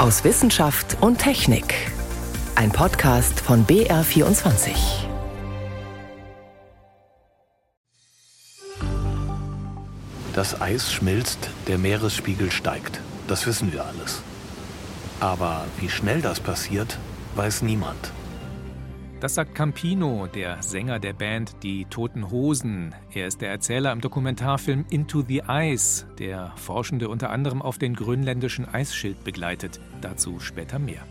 aus Wissenschaft und Technik. Ein Podcast von BR24. Das Eis schmilzt, der Meeresspiegel steigt. Das wissen wir alles. Aber wie schnell das passiert, weiß niemand. Das sagt Campino, der Sänger der Band Die Toten Hosen. Er ist der Erzähler im Dokumentarfilm Into the Ice, der Forschende unter anderem auf den grönländischen Eisschild begleitet. Dazu später mehr.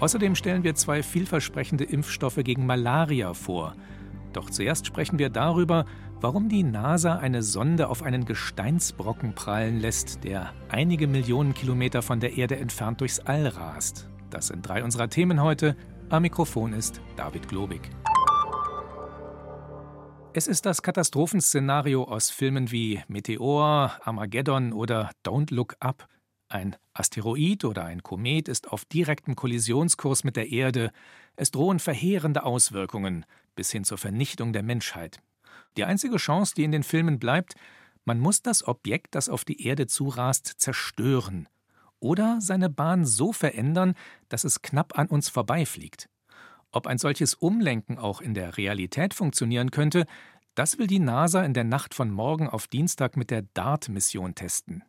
Außerdem stellen wir zwei vielversprechende Impfstoffe gegen Malaria vor. Doch zuerst sprechen wir darüber, warum die NASA eine Sonde auf einen Gesteinsbrocken prallen lässt, der einige Millionen Kilometer von der Erde entfernt durchs All rast. Das sind drei unserer Themen heute. Am Mikrofon ist David Globig. Es ist das Katastrophenszenario aus Filmen wie Meteor, Armageddon oder Don't Look Up. Ein Asteroid oder ein Komet ist auf direktem Kollisionskurs mit der Erde. Es drohen verheerende Auswirkungen bis hin zur Vernichtung der Menschheit. Die einzige Chance, die in den Filmen bleibt, man muss das Objekt, das auf die Erde zurast, zerstören oder seine Bahn so verändern, dass es knapp an uns vorbeifliegt. Ob ein solches Umlenken auch in der Realität funktionieren könnte, das will die NASA in der Nacht von morgen auf Dienstag mit der DART-Mission testen.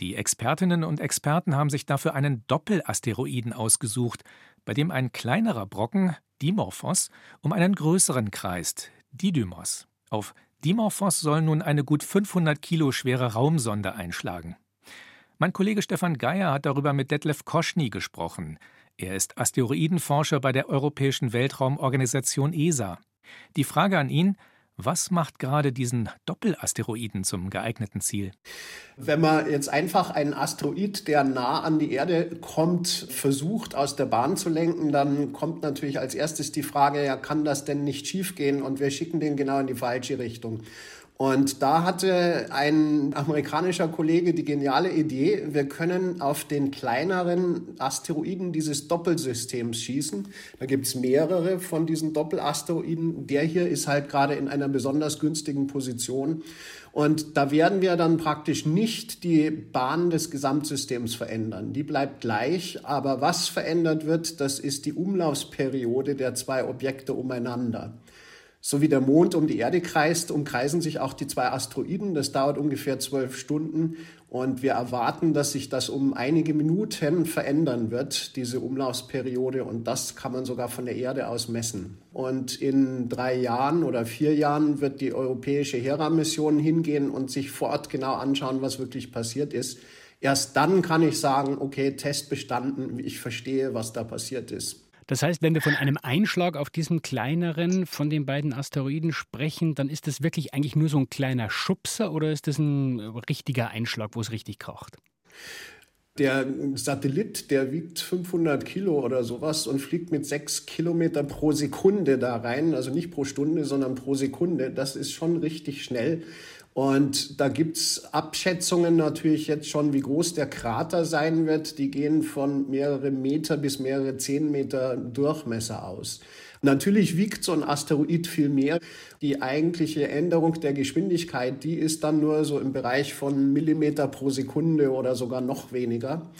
Die Expertinnen und Experten haben sich dafür einen Doppelasteroiden ausgesucht, bei dem ein kleinerer Brocken, Dimorphos, um einen größeren kreist, Didymos. Auf Dimorphos soll nun eine gut 500 Kilo schwere Raumsonde einschlagen. Mein Kollege Stefan Geier hat darüber mit Detlef Koschny gesprochen. Er ist Asteroidenforscher bei der Europäischen Weltraumorganisation ESA. Die Frage an ihn, was macht gerade diesen Doppelasteroiden zum geeigneten Ziel? Wenn man jetzt einfach einen Asteroid, der nah an die Erde kommt, versucht aus der Bahn zu lenken, dann kommt natürlich als erstes die Frage, ja, kann das denn nicht schiefgehen? Und wir schicken den genau in die falsche Richtung. Und da hatte ein amerikanischer Kollege die geniale Idee, wir können auf den kleineren Asteroiden dieses Doppelsystems schießen. Da gibt's mehrere von diesen Doppelasteroiden. Der hier ist halt gerade in einer besonders günstigen Position. Und da werden wir dann praktisch nicht die Bahn des Gesamtsystems verändern. Die bleibt gleich, aber was verändert wird, das ist die Umlaufsperiode der zwei Objekte umeinander. So wie der Mond um die Erde kreist, umkreisen sich auch die zwei Asteroiden. Das dauert ungefähr zwölf Stunden und wir erwarten, dass sich das um einige Minuten verändern wird, diese Umlaufsperiode. Und das kann man sogar von der Erde aus messen. Und in drei Jahren oder vier Jahren wird die europäische Hera-Mission hingehen und sich vor Ort genau anschauen, was wirklich passiert ist. Erst dann kann ich sagen, okay, Test bestanden, ich verstehe, was da passiert ist. Das heißt, wenn wir von einem Einschlag auf diesem kleineren von den beiden Asteroiden sprechen, dann ist das wirklich eigentlich nur so ein kleiner Schubser oder ist das ein richtiger Einschlag, wo es richtig kracht? Der Satellit, der wiegt 500 Kilo oder sowas und fliegt mit sechs Kilometer pro Sekunde da rein. Also nicht pro Stunde, sondern pro Sekunde. Das ist schon richtig schnell. Und da gibt's Abschätzungen natürlich jetzt schon, wie groß der Krater sein wird. Die gehen von mehrere Meter bis mehrere zehn Meter Durchmesser aus. Natürlich wiegt so ein Asteroid viel mehr. Die eigentliche Änderung der Geschwindigkeit, die ist dann nur so im Bereich von Millimeter pro Sekunde oder sogar noch weniger.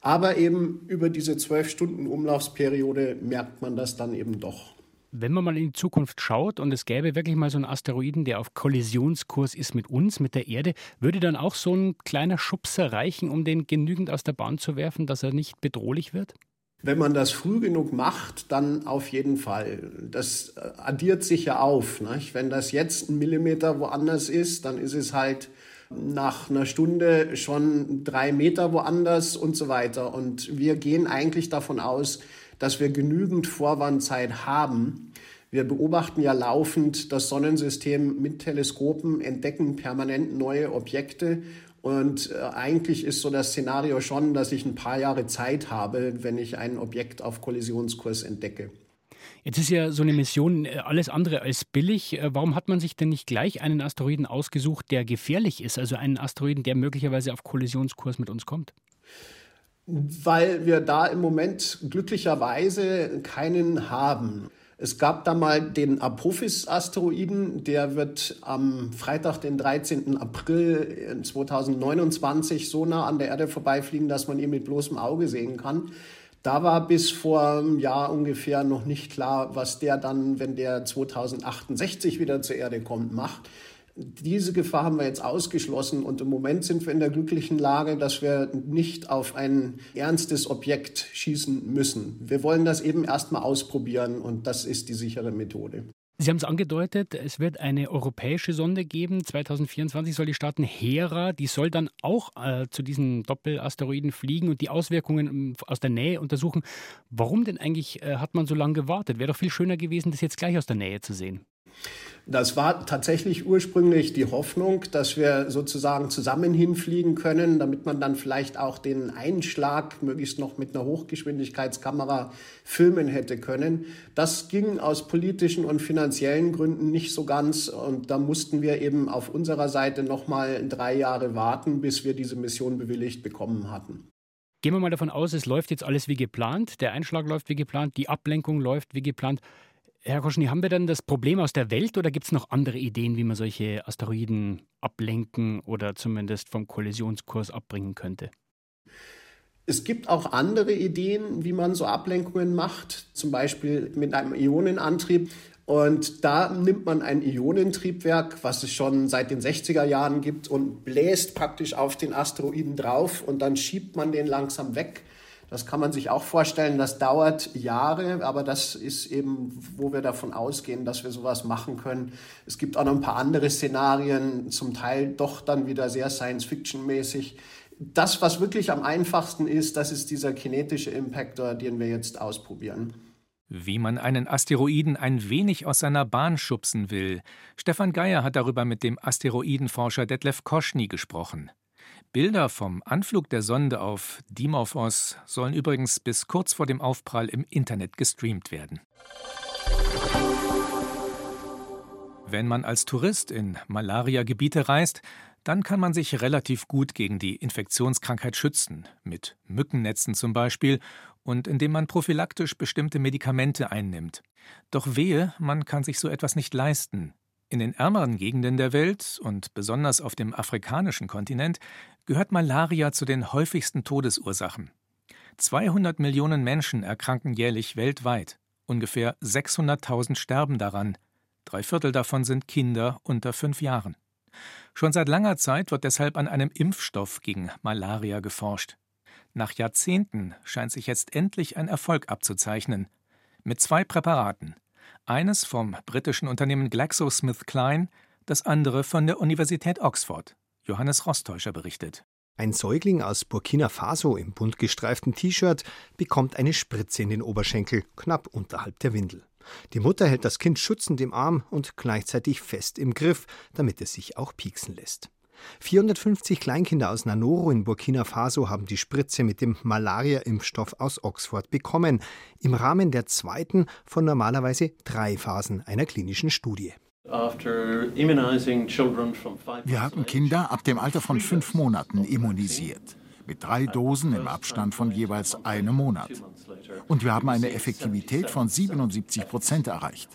Aber eben über diese zwölf Stunden Umlaufsperiode merkt man das dann eben doch. Wenn man mal in die Zukunft schaut und es gäbe wirklich mal so einen Asteroiden, der auf Kollisionskurs ist mit uns, mit der Erde, würde dann auch so ein kleiner Schubser reichen, um den genügend aus der Bahn zu werfen, dass er nicht bedrohlich wird? Wenn man das früh genug macht, dann auf jeden Fall. Das äh, addiert sich ja auf. Nicht? Wenn das jetzt ein Millimeter woanders ist, dann ist es halt nach einer Stunde schon drei Meter woanders und so weiter. Und wir gehen eigentlich davon aus, dass wir genügend Vorwandzeit haben. Wir beobachten ja laufend das Sonnensystem mit Teleskopen, entdecken permanent neue Objekte und äh, eigentlich ist so das Szenario schon, dass ich ein paar Jahre Zeit habe, wenn ich ein Objekt auf Kollisionskurs entdecke. Jetzt ist ja so eine Mission äh, alles andere als billig. Äh, warum hat man sich denn nicht gleich einen Asteroiden ausgesucht, der gefährlich ist? Also einen Asteroiden, der möglicherweise auf Kollisionskurs mit uns kommt? Weil wir da im Moment glücklicherweise keinen haben. Es gab da mal den Apophis-Asteroiden, der wird am Freitag, den 13. April 2029 so nah an der Erde vorbeifliegen, dass man ihn mit bloßem Auge sehen kann. Da war bis vor einem Jahr ungefähr noch nicht klar, was der dann, wenn der 2068 wieder zur Erde kommt, macht. Diese Gefahr haben wir jetzt ausgeschlossen und im Moment sind wir in der glücklichen Lage, dass wir nicht auf ein ernstes Objekt schießen müssen. Wir wollen das eben erstmal ausprobieren und das ist die sichere Methode. Sie haben es angedeutet, es wird eine europäische Sonde geben. 2024 soll die starten. Hera, die soll dann auch äh, zu diesen Doppelasteroiden fliegen und die Auswirkungen ähm, aus der Nähe untersuchen. Warum denn eigentlich äh, hat man so lange gewartet? Wäre doch viel schöner gewesen, das jetzt gleich aus der Nähe zu sehen. Das war tatsächlich ursprünglich die Hoffnung, dass wir sozusagen zusammen hinfliegen können, damit man dann vielleicht auch den Einschlag möglichst noch mit einer Hochgeschwindigkeitskamera filmen hätte können. Das ging aus politischen und finanziellen Gründen nicht so ganz und da mussten wir eben auf unserer Seite noch mal drei Jahre warten, bis wir diese Mission bewilligt bekommen hatten. Gehen wir mal davon aus, es läuft jetzt alles wie geplant, der Einschlag läuft wie geplant, die Ablenkung läuft wie geplant. Herr Koschny, haben wir dann das Problem aus der Welt oder gibt es noch andere Ideen, wie man solche Asteroiden ablenken oder zumindest vom Kollisionskurs abbringen könnte? Es gibt auch andere Ideen, wie man so Ablenkungen macht, zum Beispiel mit einem Ionenantrieb. Und da nimmt man ein Ionentriebwerk, was es schon seit den 60er Jahren gibt, und bläst praktisch auf den Asteroiden drauf und dann schiebt man den langsam weg. Das kann man sich auch vorstellen. Das dauert Jahre, aber das ist eben, wo wir davon ausgehen, dass wir sowas machen können. Es gibt auch noch ein paar andere Szenarien, zum Teil doch dann wieder sehr Science-Fiction-mäßig. Das, was wirklich am einfachsten ist, das ist dieser kinetische Impactor, den wir jetzt ausprobieren. Wie man einen Asteroiden ein wenig aus seiner Bahn schubsen will. Stefan Geier hat darüber mit dem Asteroidenforscher Detlef Koschny gesprochen. Bilder vom Anflug der Sonde auf Dimorphos sollen übrigens bis kurz vor dem Aufprall im Internet gestreamt werden. Wenn man als Tourist in Malaria-Gebiete reist, dann kann man sich relativ gut gegen die Infektionskrankheit schützen, mit Mückennetzen zum Beispiel, und indem man prophylaktisch bestimmte Medikamente einnimmt. Doch wehe, man kann sich so etwas nicht leisten, in den ärmeren Gegenden der Welt und besonders auf dem afrikanischen Kontinent gehört Malaria zu den häufigsten Todesursachen. 200 Millionen Menschen erkranken jährlich weltweit. Ungefähr 600.000 sterben daran. Drei Viertel davon sind Kinder unter fünf Jahren. Schon seit langer Zeit wird deshalb an einem Impfstoff gegen Malaria geforscht. Nach Jahrzehnten scheint sich jetzt endlich ein Erfolg abzuzeichnen. Mit zwei Präparaten, eines vom britischen Unternehmen GlaxoSmithKline, das andere von der Universität Oxford. Johannes Rostäuscher berichtet. Ein Säugling aus Burkina Faso im bunt gestreiften T-Shirt bekommt eine Spritze in den Oberschenkel, knapp unterhalb der Windel. Die Mutter hält das Kind schützend im Arm und gleichzeitig fest im Griff, damit es sich auch pieksen lässt. 450 Kleinkinder aus Nanoro in Burkina Faso haben die Spritze mit dem Malaria-Impfstoff aus Oxford bekommen, im Rahmen der zweiten von normalerweise drei Phasen einer klinischen Studie. Wir haben Kinder ab dem Alter von fünf Monaten immunisiert mit drei Dosen im Abstand von jeweils einem Monat. Und wir haben eine Effektivität von 77 Prozent erreicht.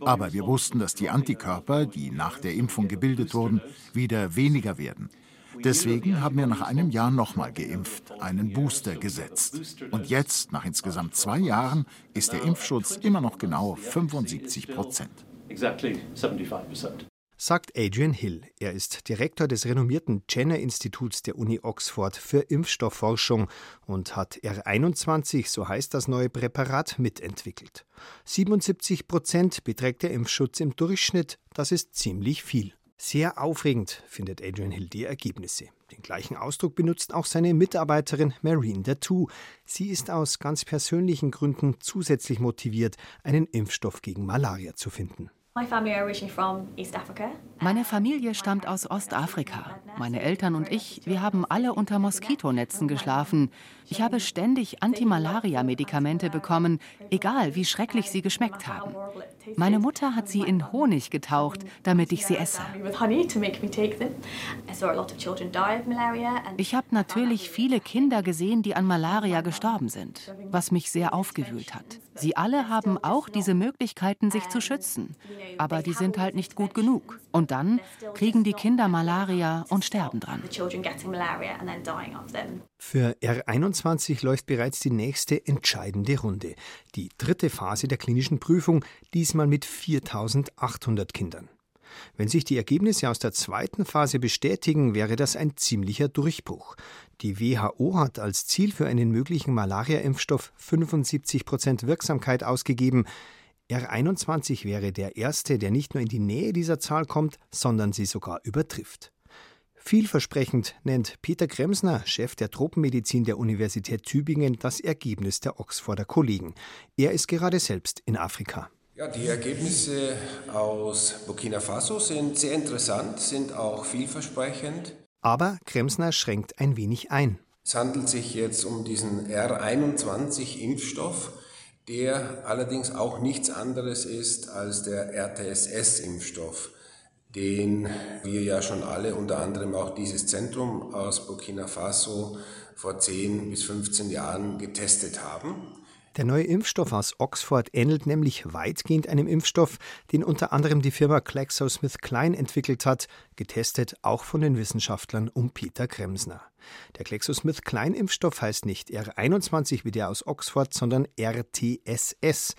Aber wir wussten, dass die Antikörper, die nach der Impfung gebildet wurden, wieder weniger werden. Deswegen haben wir nach einem Jahr nochmal geimpft, einen Booster gesetzt. Und jetzt, nach insgesamt zwei Jahren, ist der Impfschutz immer noch genau 75 Prozent sagt Adrian Hill. Er ist Direktor des renommierten Jenner-Instituts der Uni Oxford für Impfstoffforschung und hat R21, so heißt das neue Präparat, mitentwickelt. 77 Prozent beträgt der Impfschutz im Durchschnitt. Das ist ziemlich viel. Sehr aufregend findet Adrian Hill die Ergebnisse. Den gleichen Ausdruck benutzt auch seine Mitarbeiterin Marine Datu. Sie ist aus ganz persönlichen Gründen zusätzlich motiviert, einen Impfstoff gegen Malaria zu finden. Meine Familie stammt aus Ostafrika. Meine Eltern und ich, wir haben alle unter Moskitonetzen geschlafen. Ich habe ständig Antimalaria-Medikamente bekommen, egal wie schrecklich sie geschmeckt haben. Meine Mutter hat sie in Honig getaucht, damit ich sie esse. Ich habe natürlich viele Kinder gesehen, die an Malaria gestorben sind, was mich sehr aufgewühlt hat. Sie alle haben auch diese Möglichkeiten, sich zu schützen. Aber die sind halt nicht gut genug. Und dann kriegen die Kinder Malaria und sterben dran. Für R21 läuft bereits die nächste entscheidende Runde. Die dritte Phase der klinischen Prüfung, diesmal mit 4800 Kindern. Wenn sich die Ergebnisse aus der zweiten Phase bestätigen, wäre das ein ziemlicher Durchbruch. Die WHO hat als Ziel für einen möglichen Malaria-Impfstoff 75 Prozent Wirksamkeit ausgegeben. R21 wäre der erste, der nicht nur in die Nähe dieser Zahl kommt, sondern sie sogar übertrifft. Vielversprechend nennt Peter Kremsner, Chef der Tropenmedizin der Universität Tübingen, das Ergebnis der Oxforder Kollegen. Er ist gerade selbst in Afrika. Ja, die Ergebnisse aus Burkina Faso sind sehr interessant, sind auch vielversprechend. Aber Kremsner schränkt ein wenig ein. Es handelt sich jetzt um diesen R21-Impfstoff, der allerdings auch nichts anderes ist als der RTSS-Impfstoff, den wir ja schon alle, unter anderem auch dieses Zentrum aus Burkina Faso, vor 10 bis 15 Jahren getestet haben. Der neue Impfstoff aus Oxford ähnelt nämlich weitgehend einem Impfstoff, den unter anderem die Firma GlaxoSmithKline entwickelt hat, getestet auch von den Wissenschaftlern um Peter Kremsner. Der GlaxoSmithKline-Impfstoff heißt nicht R21 wie der aus Oxford, sondern RTSS.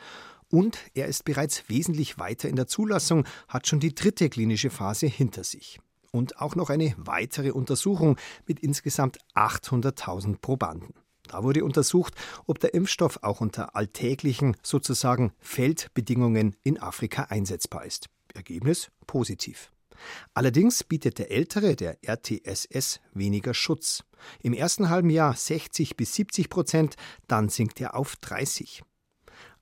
Und er ist bereits wesentlich weiter in der Zulassung, hat schon die dritte klinische Phase hinter sich. Und auch noch eine weitere Untersuchung mit insgesamt 800.000 Probanden. Da wurde untersucht, ob der Impfstoff auch unter alltäglichen, sozusagen Feldbedingungen in Afrika einsetzbar ist. Ergebnis positiv. Allerdings bietet der ältere, der RTSS, weniger Schutz. Im ersten halben Jahr 60 bis 70 Prozent, dann sinkt er auf 30.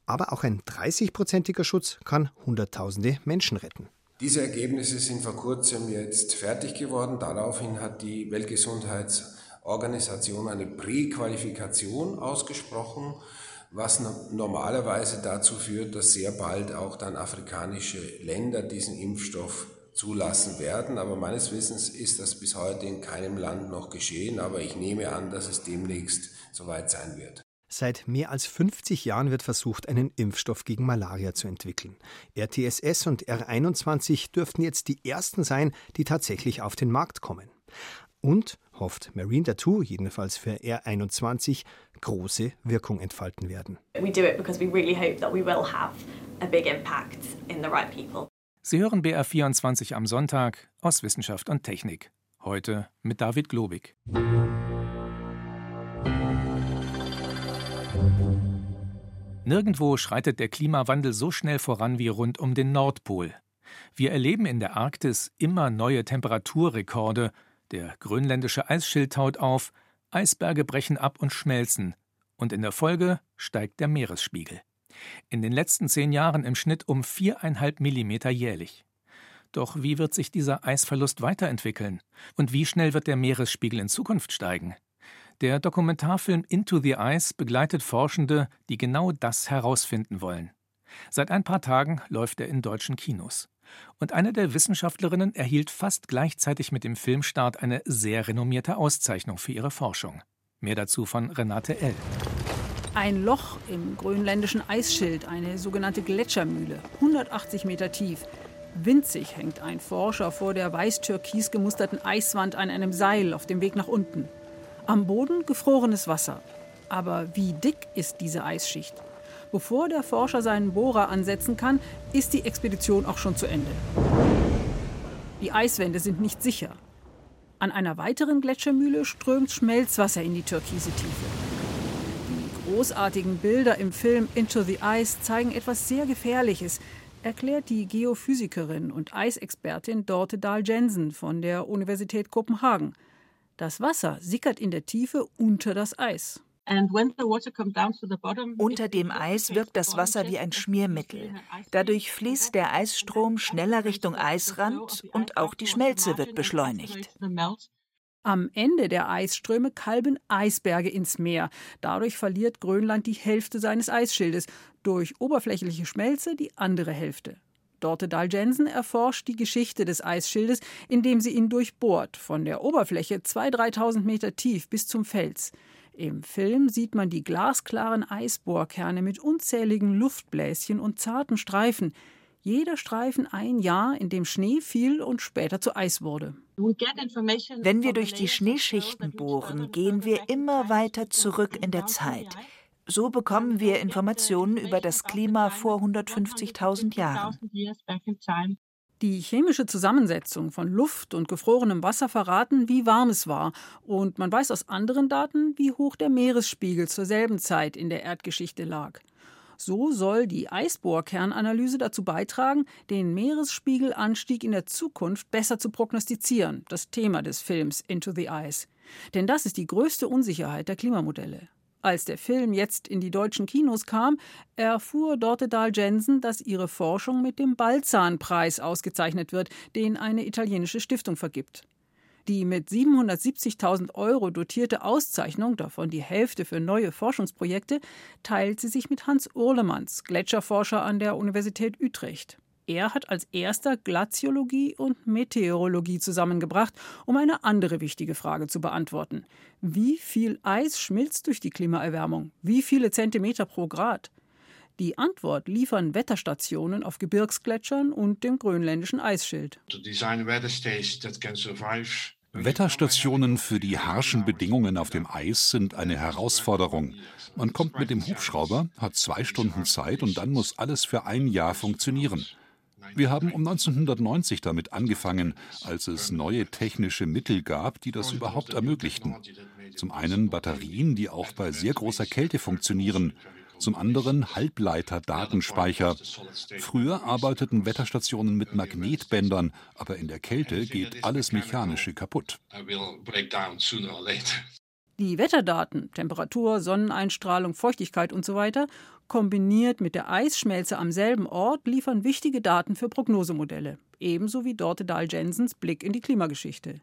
Aber auch ein 30-prozentiger Schutz kann Hunderttausende Menschen retten. Diese Ergebnisse sind vor kurzem jetzt fertig geworden. Daraufhin hat die Weltgesundheits Organisation eine Präqualifikation ausgesprochen, was normalerweise dazu führt, dass sehr bald auch dann afrikanische Länder diesen Impfstoff zulassen werden. Aber meines Wissens ist das bis heute in keinem Land noch geschehen. Aber ich nehme an, dass es demnächst soweit sein wird. Seit mehr als 50 Jahren wird versucht, einen Impfstoff gegen Malaria zu entwickeln. RTSS und R21 dürften jetzt die ersten sein, die tatsächlich auf den Markt kommen. Und hofft Marine Tattoo, jedenfalls für R21, große Wirkung entfalten werden. Sie hören BR24 am Sonntag aus Wissenschaft und Technik. Heute mit David Globig. Nirgendwo schreitet der Klimawandel so schnell voran wie rund um den Nordpol. Wir erleben in der Arktis immer neue Temperaturrekorde der grönländische Eisschild taut auf, Eisberge brechen ab und schmelzen, und in der Folge steigt der Meeresspiegel. In den letzten zehn Jahren im Schnitt um viereinhalb Millimeter jährlich. Doch wie wird sich dieser Eisverlust weiterentwickeln? Und wie schnell wird der Meeresspiegel in Zukunft steigen? Der Dokumentarfilm Into the Ice begleitet Forschende, die genau das herausfinden wollen. Seit ein paar Tagen läuft er in deutschen Kinos. Und eine der Wissenschaftlerinnen erhielt fast gleichzeitig mit dem Filmstart eine sehr renommierte Auszeichnung für ihre Forschung. Mehr dazu von Renate L. Ein Loch im grönländischen Eisschild, eine sogenannte Gletschermühle, 180 Meter tief. Winzig hängt ein Forscher vor der weiß-türkis gemusterten Eiswand an einem Seil auf dem Weg nach unten. Am Boden gefrorenes Wasser. Aber wie dick ist diese Eisschicht? Bevor der Forscher seinen Bohrer ansetzen kann, ist die Expedition auch schon zu Ende. Die Eiswände sind nicht sicher. An einer weiteren Gletschermühle strömt Schmelzwasser in die türkise Tiefe. Die großartigen Bilder im Film Into the Ice zeigen etwas sehr Gefährliches, erklärt die Geophysikerin und Eisexpertin Dorte Dahl-Jensen von der Universität Kopenhagen. Das Wasser sickert in der Tiefe unter das Eis. Unter dem Eis wirkt das Wasser wie ein Schmiermittel. Dadurch fließt der Eisstrom schneller Richtung Eisrand und auch die Schmelze wird beschleunigt. Am Ende der Eisströme kalben Eisberge ins Meer. Dadurch verliert Grönland die Hälfte seines Eisschildes. durch oberflächliche Schmelze die andere Hälfte. Dorte Dahl Jensen erforscht die Geschichte des Eisschildes, indem sie ihn durchbohrt, von der Oberfläche 2.000, 3.000 Meter tief bis zum Fels. Im Film sieht man die glasklaren Eisbohrkerne mit unzähligen Luftbläschen und zarten Streifen. Jeder Streifen ein Jahr, in dem Schnee fiel und später zu Eis wurde. Wenn wir durch die Schneeschichten bohren, gehen wir immer weiter zurück in der Zeit. So bekommen wir Informationen über das Klima vor 150.000 Jahren. Die chemische Zusammensetzung von Luft und gefrorenem Wasser verraten, wie warm es war, und man weiß aus anderen Daten, wie hoch der Meeresspiegel zur selben Zeit in der Erdgeschichte lag. So soll die Eisbohrkernanalyse dazu beitragen, den Meeresspiegelanstieg in der Zukunft besser zu prognostizieren, das Thema des Films Into the Ice. Denn das ist die größte Unsicherheit der Klimamodelle. Als der Film jetzt in die deutschen Kinos kam, erfuhr Dorte Dahl Jensen, dass ihre Forschung mit dem Balzan-Preis ausgezeichnet wird, den eine italienische Stiftung vergibt. Die mit 770.000 Euro dotierte Auszeichnung, davon die Hälfte für neue Forschungsprojekte, teilt sie sich mit Hans Urlemanns, Gletscherforscher an der Universität Utrecht. Er hat als erster Glaziologie und Meteorologie zusammengebracht, um eine andere wichtige Frage zu beantworten. Wie viel Eis schmilzt durch die Klimaerwärmung? Wie viele Zentimeter pro Grad? Die Antwort liefern Wetterstationen auf Gebirgsgletschern und dem grönländischen Eisschild. Wetterstationen für die harschen Bedingungen auf dem Eis sind eine Herausforderung. Man kommt mit dem Hubschrauber, hat zwei Stunden Zeit und dann muss alles für ein Jahr funktionieren. Wir haben um 1990 damit angefangen, als es neue technische Mittel gab, die das überhaupt ermöglichten. Zum einen Batterien, die auch bei sehr großer Kälte funktionieren, zum anderen Halbleiter-Datenspeicher. Früher arbeiteten Wetterstationen mit Magnetbändern, aber in der Kälte geht alles Mechanische kaputt. Die Wetterdaten, Temperatur, Sonneneinstrahlung, Feuchtigkeit usw. So kombiniert mit der Eisschmelze am selben Ort liefern wichtige Daten für Prognosemodelle, ebenso wie Dorte Dahl Jensens Blick in die Klimageschichte.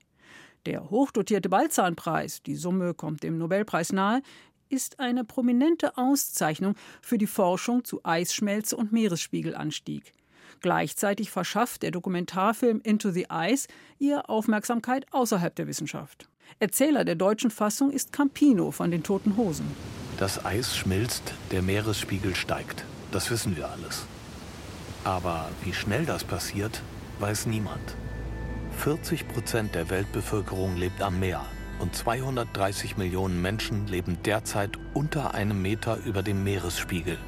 Der hochdotierte Balzanpreis, die Summe kommt dem Nobelpreis nahe, ist eine prominente Auszeichnung für die Forschung zu Eisschmelze und Meeresspiegelanstieg. Gleichzeitig verschafft der Dokumentarfilm Into the Ice ihr Aufmerksamkeit außerhalb der Wissenschaft. Erzähler der deutschen Fassung ist Campino von den Toten Hosen. Das Eis schmilzt, der Meeresspiegel steigt. Das wissen wir alles. Aber wie schnell das passiert, weiß niemand. 40 Prozent der Weltbevölkerung lebt am Meer und 230 Millionen Menschen leben derzeit unter einem Meter über dem Meeresspiegel.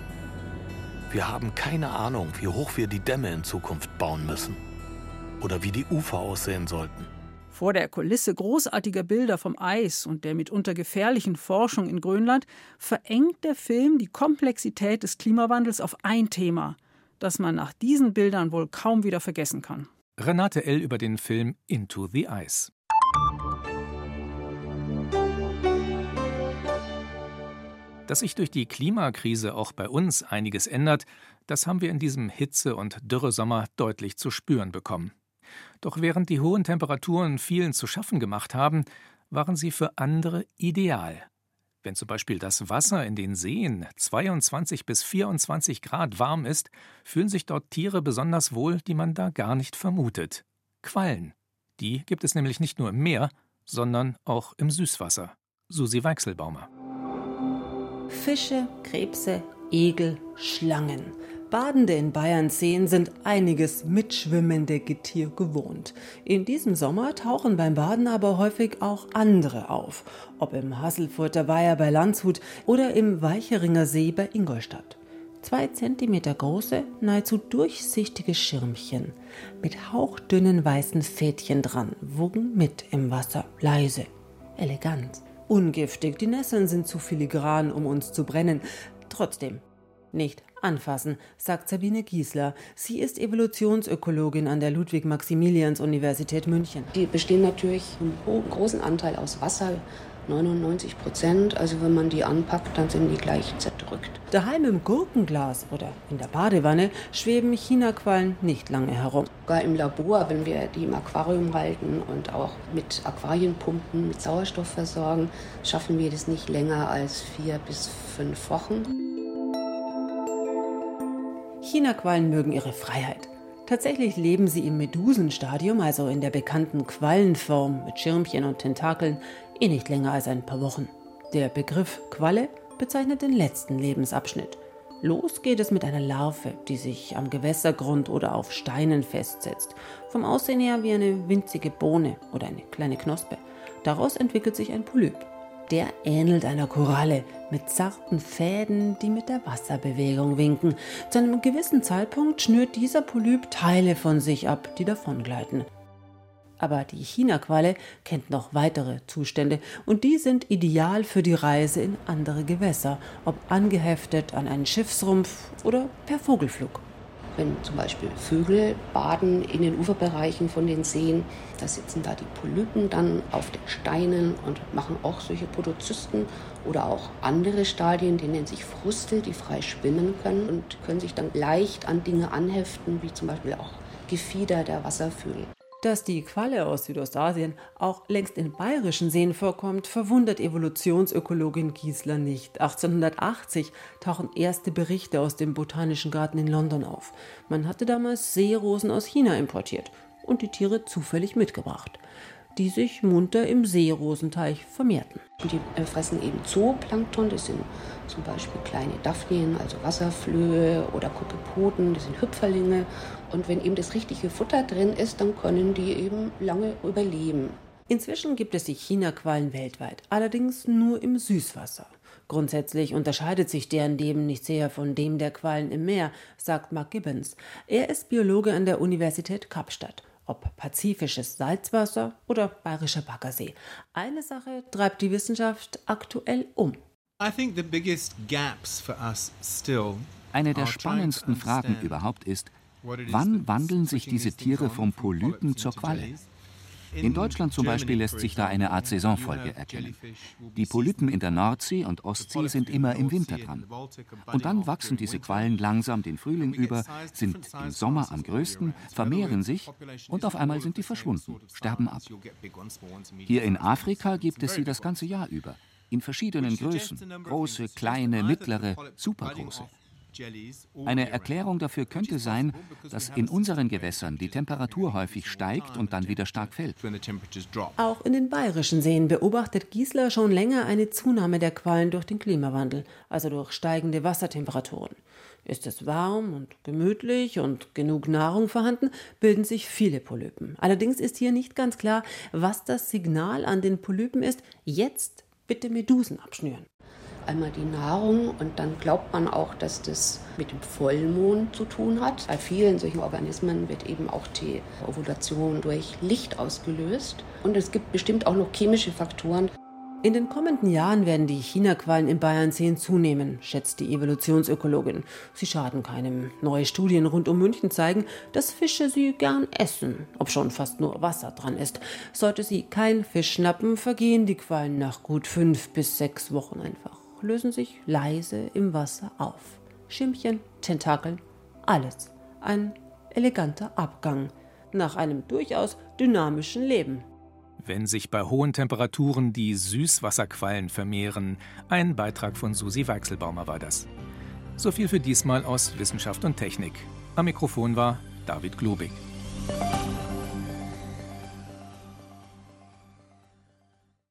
Wir haben keine Ahnung, wie hoch wir die Dämme in Zukunft bauen müssen oder wie die Ufer aussehen sollten. Vor der Kulisse großartiger Bilder vom Eis und der mitunter gefährlichen Forschung in Grönland verengt der Film die Komplexität des Klimawandels auf ein Thema, das man nach diesen Bildern wohl kaum wieder vergessen kann. Renate L. über den Film Into the Ice. Dass sich durch die Klimakrise auch bei uns einiges ändert, das haben wir in diesem Hitze- und Dürresommer deutlich zu spüren bekommen. Doch während die hohen Temperaturen vielen zu schaffen gemacht haben, waren sie für andere ideal. Wenn zum Beispiel das Wasser in den Seen 22 bis 24 Grad warm ist, fühlen sich dort Tiere besonders wohl, die man da gar nicht vermutet. Quallen. Die gibt es nämlich nicht nur im Meer, sondern auch im Süßwasser. Susi Weichselbaumer. Fische, Krebse, Egel, Schlangen. Badende in Bayerns Seen sind einiges mitschwimmende Getier gewohnt. In diesem Sommer tauchen beim Baden aber häufig auch andere auf, ob im Hasselfurter Weiher bei Landshut oder im Weicheringer See bei Ingolstadt. Zwei Zentimeter große, nahezu durchsichtige Schirmchen mit hauchdünnen weißen Fädchen dran wogen mit im Wasser, leise, elegant. Ungiftig, die Nesseln sind zu filigran, um uns zu brennen. Trotzdem, nicht anfassen, sagt Sabine Giesler. Sie ist Evolutionsökologin an der Ludwig-Maximilians-Universität München. Die bestehen natürlich einen großen Anteil aus Wasser, 99 Prozent. Also wenn man die anpackt, dann sind die gleich zerdrückt. Daheim im Gurkenglas oder in der Badewanne schweben Chinaquallen nicht lange herum. Sogar im Labor, wenn wir die im Aquarium halten und auch mit Aquarienpumpen mit Sauerstoff versorgen, schaffen wir das nicht länger als vier bis fünf Wochen. Chinaquallen mögen ihre Freiheit. Tatsächlich leben sie im Medusenstadium, also in der bekannten Quallenform mit Schirmchen und Tentakeln, eh nicht länger als ein paar Wochen. Der Begriff Qualle bezeichnet den letzten Lebensabschnitt. Los geht es mit einer Larve, die sich am Gewässergrund oder auf Steinen festsetzt. Vom Aussehen her wie eine winzige Bohne oder eine kleine Knospe. Daraus entwickelt sich ein Polyp. Der ähnelt einer Koralle mit zarten Fäden, die mit der Wasserbewegung winken. Zu einem gewissen Zeitpunkt schnürt dieser Polyp Teile von sich ab, die davongleiten. Aber die Chinaqualle kennt noch weitere Zustände und die sind ideal für die Reise in andere Gewässer, ob angeheftet an einen Schiffsrumpf oder per Vogelflug. Wenn zum Beispiel Vögel baden in den Uferbereichen von den Seen, da sitzen da die Polypen dann auf den Steinen und machen auch solche Podozysten oder auch andere Stadien, die nennen sich Frustel, die frei schwimmen können und können sich dann leicht an Dinge anheften, wie zum Beispiel auch Gefieder der Wasservögel. Dass die Qualle aus Südostasien auch längst in bayerischen Seen vorkommt, verwundert Evolutionsökologin Giesler nicht. 1880 tauchen erste Berichte aus dem Botanischen Garten in London auf. Man hatte damals Seerosen aus China importiert und die Tiere zufällig mitgebracht die sich munter im Seerosenteich vermehrten. Die äh, fressen eben Zooplankton, das sind zum Beispiel kleine Daphnien, also Wasserflöhe oder Kokepoden, das sind Hüpferlinge. Und wenn eben das richtige Futter drin ist, dann können die eben lange überleben. Inzwischen gibt es die Chinaquallen weltweit, allerdings nur im Süßwasser. Grundsätzlich unterscheidet sich deren Leben nicht sehr von dem der Quallen im Meer, sagt Mark Gibbons. Er ist Biologe an der Universität Kapstadt ob pazifisches Salzwasser oder bayerischer Baggersee. Eine Sache treibt die Wissenschaft aktuell um. Eine der spannendsten Fragen überhaupt ist, wann wandeln sich diese Tiere vom Polypen zur Qualle? In Deutschland zum Beispiel lässt sich da eine Art Saisonfolge erkennen. Die Polypen in der Nordsee und Ostsee sind immer im Winter dran. Und dann wachsen diese Quallen langsam den Frühling über, sind im Sommer am größten, vermehren sich und auf einmal sind die verschwunden, sterben ab. Hier in Afrika gibt es sie das ganze Jahr über. In verschiedenen Größen. Große, kleine, mittlere, supergroße. Eine Erklärung dafür könnte sein, dass in unseren Gewässern die Temperatur häufig steigt und dann wieder stark fällt. Auch in den bayerischen Seen beobachtet Giesler schon länger eine Zunahme der Quallen durch den Klimawandel, also durch steigende Wassertemperaturen. Ist es warm und gemütlich und genug Nahrung vorhanden, bilden sich viele Polypen. Allerdings ist hier nicht ganz klar, was das Signal an den Polypen ist, jetzt bitte Medusen abschnüren einmal die Nahrung und dann glaubt man auch, dass das mit dem Vollmond zu tun hat. Bei vielen solchen Organismen wird eben auch die Ovulation durch Licht ausgelöst. Und es gibt bestimmt auch noch chemische Faktoren. In den kommenden Jahren werden die Chinaquallen in Bayernseen zunehmen, schätzt die Evolutionsökologin. Sie schaden keinem. Neue Studien rund um München zeigen, dass Fische sie gern essen, ob schon fast nur Wasser dran ist. Sollte sie kein Fisch schnappen, vergehen die Quallen nach gut fünf bis sechs Wochen einfach lösen sich leise im Wasser auf. Schimmchen, Tentakeln, alles. Ein eleganter Abgang nach einem durchaus dynamischen Leben. Wenn sich bei hohen Temperaturen die Süßwasserquallen vermehren, ein Beitrag von Susi Weichselbaumer war das. So viel für diesmal aus Wissenschaft und Technik. Am Mikrofon war David Globig.